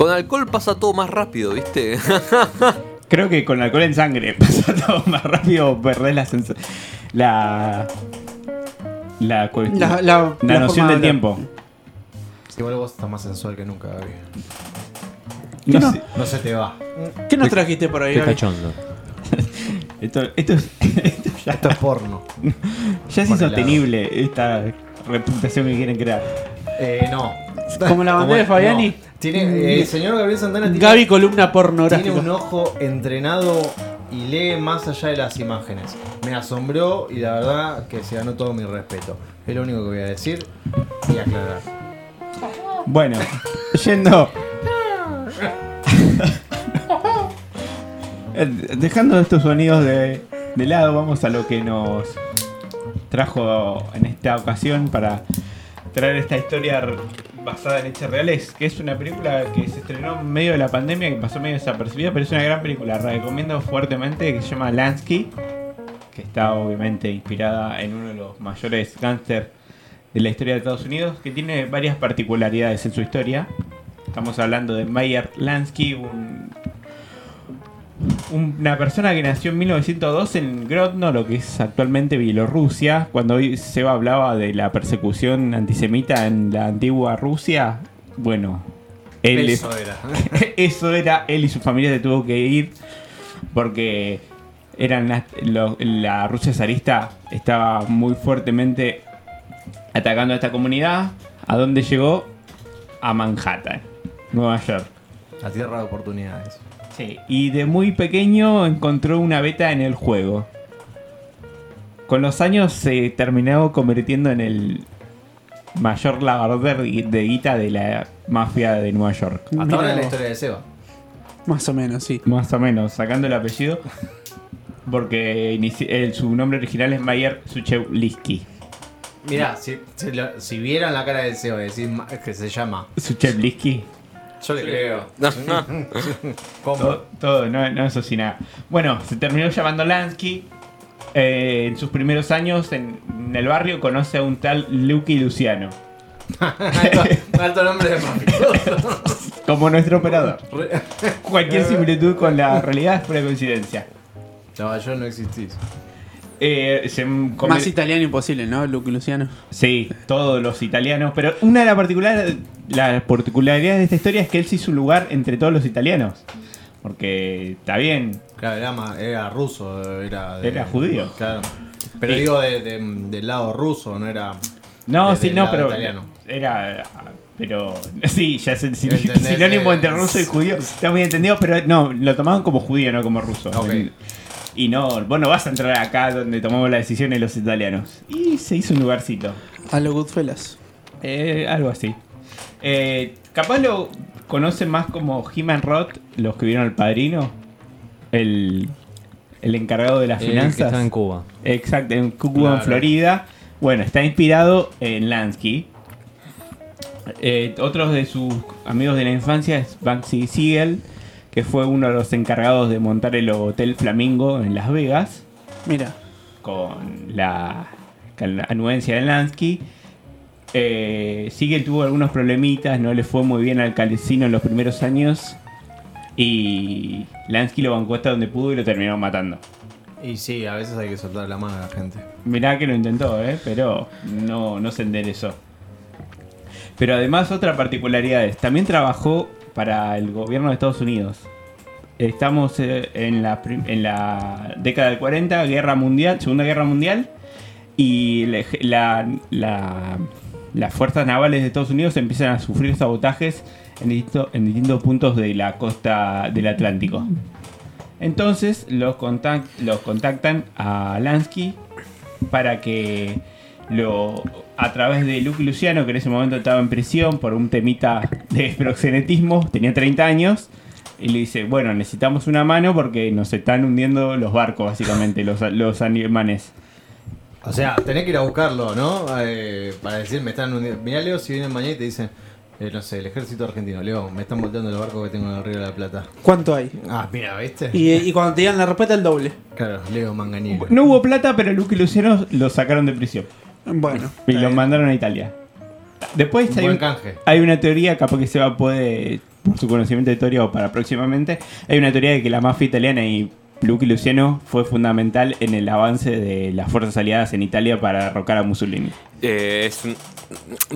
Con alcohol pasa todo más rápido, ¿viste? Creo que con alcohol en sangre pasa todo más rápido, perdés la sens- la la, cu- La- la- la la noción del tiempo. Igual vos estás más sensual que nunca, Gaby. No no? sé, No se te va. ¿Qué nos trajiste por ahí? Qué Gaby? cachondo. esto, esto, es- esto ya, Esto es porno. ya es insostenible esta reputación que quieren crear. Eh, no. Como la bandera de Fabiani. no. Tiene, eh, el señor Gabriel Santana tiene, Gaby columna tiene pornográfica. un ojo entrenado y lee más allá de las imágenes. Me asombró y la verdad que se ganó todo mi respeto. Es lo único que voy a decir y aclarar. Bueno, yendo. Eh, Dejando estos sonidos de, de lado, vamos a lo que nos trajo en esta ocasión para traer esta historia basada en hechos reales, que es una película que se estrenó en medio de la pandemia, que pasó medio desapercibida, pero es una gran película, la recomiendo fuertemente, que se llama Lansky, que está obviamente inspirada en uno de los mayores gángsters de la historia de Estados Unidos, que tiene varias particularidades en su historia. Estamos hablando de Meyer Lansky, un- una persona que nació en 1902 en Grodno, lo que es actualmente Bielorrusia. Cuando hoy se hablaba de la persecución antisemita en la antigua Rusia, bueno, él es- Eso era. eso era, él y su familia se tuvo que ir porque eran lo- la Rusia zarista estaba muy fuertemente atacando a esta comunidad. ¿A dónde llegó? A Manhattan, Nueva York. La tierra de oportunidades. Sí, y de muy pequeño encontró una beta en el juego. Con los años se terminó convirtiendo en el mayor lavador de guita de la mafia de Nueva York. Hasta Mirá ahora es la historia de Seba. Más o menos, sí. Más o menos, sacando el apellido. Porque el- su nombre original es Mayer Suchevlisky. Mirá, si, si, lo- si vieran la cara de Seba, decís ma- que se llama. Suchevlisky. Yo le creo. ¿Cómo? Todo, todo, no, no eso sí nada. Bueno, se terminó llamando Lansky. Eh, en sus primeros años en, en el barrio conoce a un tal Lucky Luciano. Alto nombre de. Como nuestro operador. Cualquier similitud con la realidad es pura coincidencia. No, yo no existís. Eh, se come- Más italiano imposible, ¿no? Luke Luciano. Sí, todos los italianos. Pero una de las particular, las particularidades de esta historia es que él se hizo un lugar entre todos los italianos. Porque está bien. Claro, era, era ruso, era. de- Era judío. Claro. Pero Sí. digo de- de- del lado ruso, no era. No, de- sí, no, pero. italiano. Era. Pero. Sí, ya es el sinónimo entre ruso y judío. Está muy entendido, pero no, lo tomaban como judío, no como ruso. Ok. Y no, vos no vas a entrar acá donde tomamos las decisiones los italianos. Y se hizo un lugarcito. A lo Goodfellas. Eh, algo así. Eh, capaz lo conocen más como He-Man Roth, los que vieron al padrino. El, el encargado de las El que finanzas. estaba en Cuba. Exacto, en Cuba, en. Florida. Bueno, está inspirado en Lansky. Eh, otros de sus amigos de la infancia es Banksy Siegel, que fue uno de los encargados de montar el Hotel Flamingo en Las Vegas Mira. con la, con la anuencia de Lansky. Eh, Siegel tuvo algunos problemitas, no le fue muy bien al calecino en los primeros años. Y Lansky lo bancó hasta donde pudo y lo terminó matando. Y sí, a veces hay que soltar la mano a la gente. Mirá que lo intentó, ¿eh? pero no, no se enderezó. Pero además otra particularidad es, también trabajó para el gobierno de Estados Unidos. Estamos eh, en, la, en la década del 40, Guerra Mundial, Segunda Guerra Mundial, y la- la- la- las fuerzas navales de Estados Unidos empiezan a sufrir sabotajes en distintos puntos de la costa del Atlántico. Entonces los, contact- los contactan a Lansky para que lo a través de Luke Luciano, que en ese momento estaba en prisión por un temita de proxenetismo, tenía 30 años, y le dice, bueno, necesitamos una mano porque nos están hundiendo los barcos, básicamente, los, los alemanes. O sea, tenés que ir a buscarlo, ¿no? Eh, para decir, me están hundiendo. Mirá, Leo, si vienen mañana y te dicen, eh, no sé, el ejército argentino, Leo, me están volteando los barcos que tengo en el Río de la Plata. ¿Cuánto hay? Ah, mira, ¿viste? Y, y cuando te digan la respuesta, el doble. Claro, Leo Manganiello. No hubo plata, pero Luke y Luciano lo sacaron de prisión Bueno. y lo mandaron a Italia. Después hay, Buen un- canje. hay una teoría, capaz que Seba puede por su conocimiento de historia o para próximamente, hay una teoría de que la mafia italiana y Lucky Luciano fue fundamental en el avance de las fuerzas aliadas en Italia para derrocar a Mussolini. Eh, es un-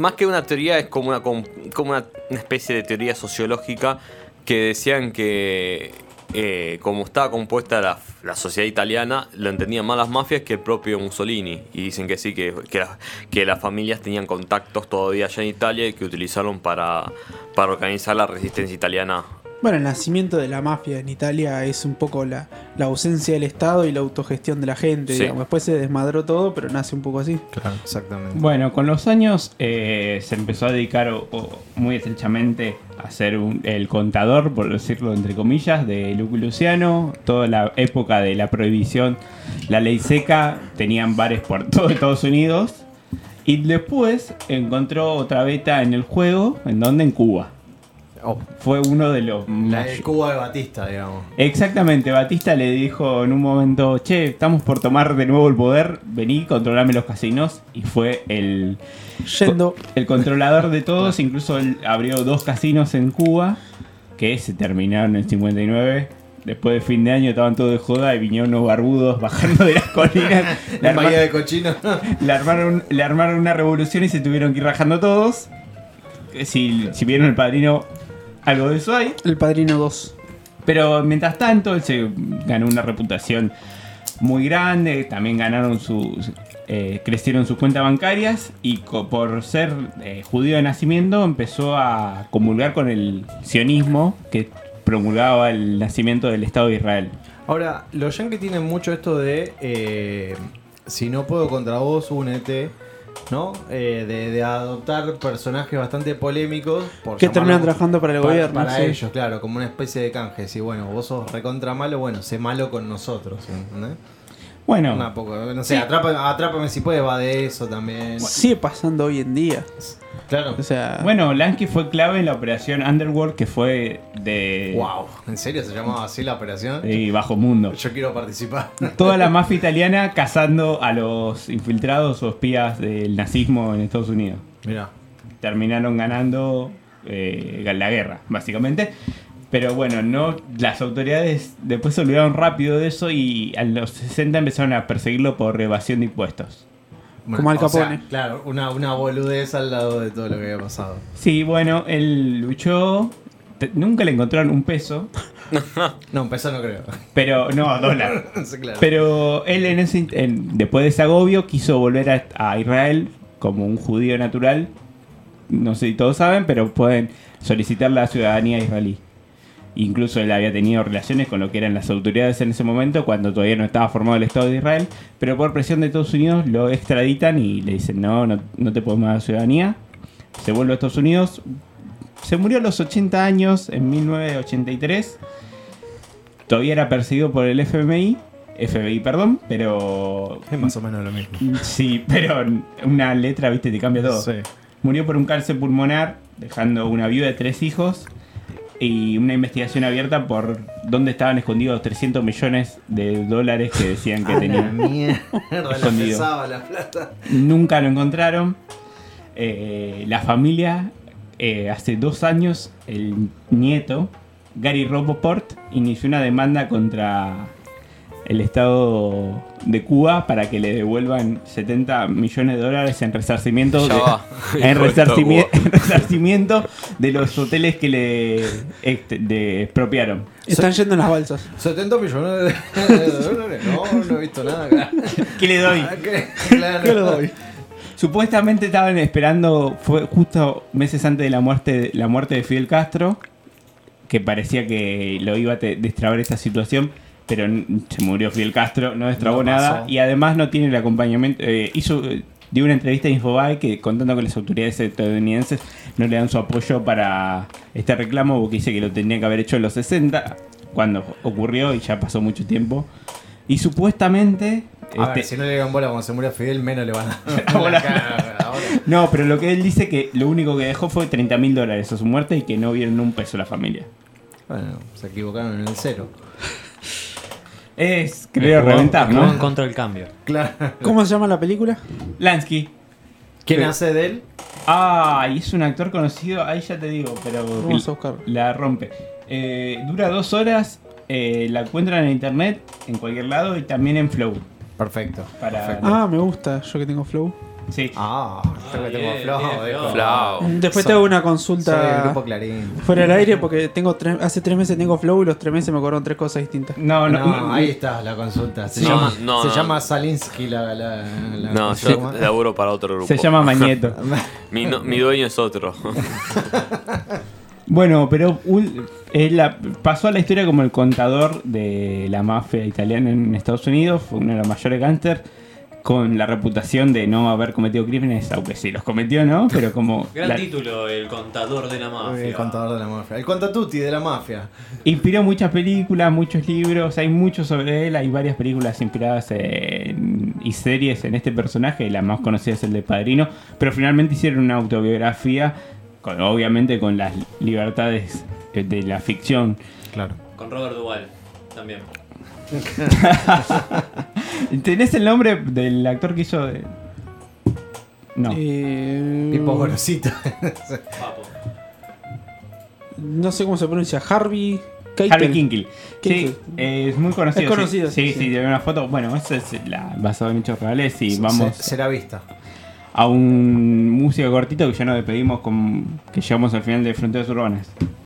más que una teoría, es como una, com- como una, una especie de teoría sociológica que decían que eh, como estaba compuesta la, la sociedad italiana, lo entendían más las mafias que el propio Mussolini. Y dicen que sí, que, que, que las familias tenían contactos todavía allá en Italia y que utilizaron para, para organizar la resistencia italiana. Bueno, el nacimiento de la mafia en Italia es un poco la, la ausencia del Estado y la autogestión de la gente. Sí. digamos. Después se desmadró todo, pero nace un poco así. Claro, exactamente. Bueno, con los años eh, se empezó a dedicar o- o muy estrechamente a ser un- el contador, por decirlo entre comillas, de Lucky Luciano. Toda la época de la prohibición, la ley seca, tenían bares por todo Estados Unidos. Y después encontró otra beta en el juego, en donde en Cuba. Oh, Fue uno de los... la may- de Cuba de Batista, digamos. Exactamente, Batista le dijo en un momento, che, estamos por tomar de nuevo el poder, vení, controlame los casinos. Y fue el, Yendo. el controlador de todos, incluso él abrió dos casinos en Cuba, que se terminaron en el 59. Después de fin de año estaban todos de joda y vinieron unos barbudos bajando de las colinas. La arma- de cochino. le armaron, le armaron una revolución y se tuvieron que ir rajando todos. Si, si vieron el padrino, algo de eso hay. El Padrino 2. Pero mientras tanto, él se ganó una reputación muy grande. También ganaron sus. eh, crecieron sus cuentas bancarias. Y por ser eh, judío de nacimiento, empezó a comulgar con el sionismo que promulgaba el nacimiento del Estado de Israel. Ahora, los yankees tienen mucho esto de eh, si no puedo contra vos, únete, ¿no? Eh, de, de adoptar personajes bastante polémicos. Por Que terminan trabajando para el gobierno. Para sí. ellos, claro, como una especie de canje. Si bueno, vos sos recontra malo, bueno, sé malo con nosotros, ¿entendés? Bueno, Una poco, no sé, Sí. atrápame, atrápame si puedes, va de eso también. Sigue pasando hoy en día. Claro. O sea, bueno, Lansky fue clave en la operación Underworld que fue de, Wow, ¿en serio se llamaba así la operación? de Bajo Mundo. Yo quiero participar. Toda la mafia italiana cazando a los infiltrados o espías del nazismo en Estados Unidos. Mira. terminaron ganando eh, la guerra, básicamente. Pero bueno, no las autoridades después se olvidaron rápido de eso y a los 60 empezaron a perseguirlo por evasión de impuestos. Como Al o sea, Capone. claro, una, una boludez al lado de todo lo que había pasado. Sí, bueno, él luchó, nunca le encontraron un peso, No, empezó no creo. pero no, dólar. Sí, claro. Pero él en ese, en- después de ese agobio quiso volver a, a Israel como un judío natural. No sé si todos saben, pero pueden solicitar la ciudadanía israelí. Incluso él había tenido relaciones con lo que eran las autoridades en ese momento, cuando todavía no estaba formado el Estado de Israel. Pero por presión de Estados Unidos lo extraditan y le dicen, no, no, no te podemos dar ciudadanía. Se vuelve a Estados Unidos. Se murió a los 80 años, en 1983 todavía era perseguido por el FMI, FBI, perdón, pero Es más o menos lo mismo. sí, pero una letra, viste, te cambia todo. Sí. Murió por un cáncer pulmonar, dejando una viuda de tres hijos y una investigación abierta por dónde estaban escondidos 300 millones de dólares que decían que tenían. mierda, la Escondido. pesaba la plata. Nunca lo encontraron. Eh, la familia, eh, hace dos años, el nieto, Gary Roboport, inició una demanda contra el Estado de Cuba para que le devuelvan 70 millones de dólares en resarcimiento, de, en, resarcimiento de los hoteles que le este, de- expropiaron. están yendo en las balsas. 70 millones de dólares. No, no he visto nada. Claro. ¿Qué le doy? Ah, ¿qué? Claro. ¿Qué le doy? Supuestamente estaban esperando, fue justo meses antes de la muerte, la muerte de Fidel Castro, que parecía que lo iba a destrabar esta situación, pero se murió Fidel Castro, no destrabó No nada y además no tiene el acompañamiento. eh, hizo eh, dio una entrevista a Infobae que contando que las autoridades estadounidenses no le dan su apoyo para este reclamo porque dice que lo tendría que haber hecho en los 60 cuando ocurrió y ya pasó mucho tiempo. Y supuestamente A ver, este, si no le dieron bola cuando se murió Fidel, menos le van a Bola. Claro, ahora. No, pero lo que él dice que lo único que dejó fue 30 mil dólares a su muerte y que no vieron un peso la familia. Bueno, se equivocaron en el cero. Es, creo, Jugó- reventar, jugó en ¿no? contra del cambio. Claro. ¿Cómo se llama la película? Lansky. ¿Quién hace de él? Ah, y es un actor conocido, ahí ya te digo, pero Vamos a buscarlo. la rompe. Eh, dura dos horas, eh, la encuentran en internet, en cualquier lado y también en Flow. Perfecto. Para- perfecto. Ah, me gusta, yo que tengo flow. Sí. Ah, yo que Ah, tengo flow. flow. Después Soy- te hago una Soy del consulta grupo Clarín. fuera del aire porque tengo tres, hace tres meses tengo flow y los tres meses me cobraron tres cosas distintas. No, no, No, ahí está la consulta. Se No, llama, no, se no. llama Salinsky la. la, la- No, ¿cómo se yo llama? laburo para otro grupo. se llama Mañeto. Mi, no- mi dueño es otro. Bueno, pero un- la- pasó a la historia como el contador de la mafia italiana en Estados Unidos, fue uno de los mayores gángsters, con la reputación de no haber cometido crímenes, aunque sí los cometió, ¿no? Pero como... Gran la- título, el contador de la mafia. El contador de la mafia. El contatuti de la mafia. Inspiró muchas películas, muchos libros, hay mucho sobre él, hay varias películas inspiradas en- y series en este personaje, la más conocida es el de Padrino, pero finalmente hicieron una autobiografía, con, obviamente con las libertades eh, de la ficción. Claro. Con Robert Duvall también. ¿Tenés el nombre del actor que hizo de... No. Eh, Tipo no sé cómo se pronuncia. Harvey Keitel. Harvey Kinkle. Sí, es muy conocido. Es conocido, Sí, sí, sí, sí, sí. de una foto. Bueno, eso es la, basado en hechos reales y vamos Se- será vista. a un música cortito que ya nos despedimos con que llegamos al final de Fronteras Urbanas.